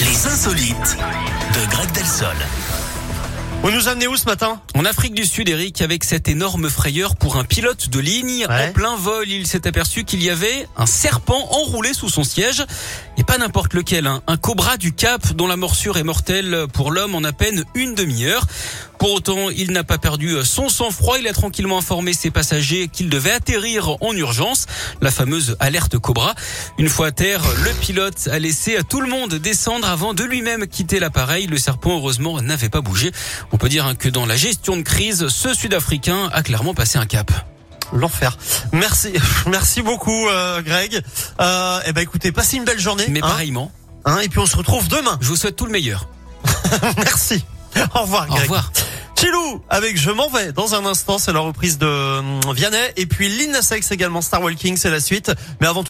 Les insolites de Greg Delsol. Vous nous amenez où ce matin? En Afrique du Sud, Eric, avec cette énorme frayeur pour un pilote de ligne, Ouais. en plein vol, il s'est aperçu qu'il y avait un serpent enroulé sous son siège. Et pas n'importe lequel, hein. un cobra du Cap dont la morsure est mortelle pour l'homme en à peine une demi-heure. Pour autant, il n'a pas perdu son sang-froid. Il a tranquillement informé ses passagers qu'il devait atterrir en urgence. La fameuse alerte Cobra. Une fois à terre, le pilote a laissé à tout le monde descendre avant de lui-même quitter l'appareil. Le serpent, heureusement, n'avait pas bougé. On peut dire hein, que dans la gestion de crise, ce Sud-Africain a clairement passé un cap. L'enfer. Merci, merci beaucoup, euh, Greg. Euh, eh ben, écoutez, passez une belle journée. Mais hein, pareillement, hein, et puis on se retrouve demain. je vous souhaite tout le meilleur. merci. Au revoir, Au Greg. revoir. Chilou avec Je m'en vais. Dans un instant, c'est la reprise de hum, Vianney. Et puis Lina Sex également, Star Walking, c'est la suite. Mais avant tout,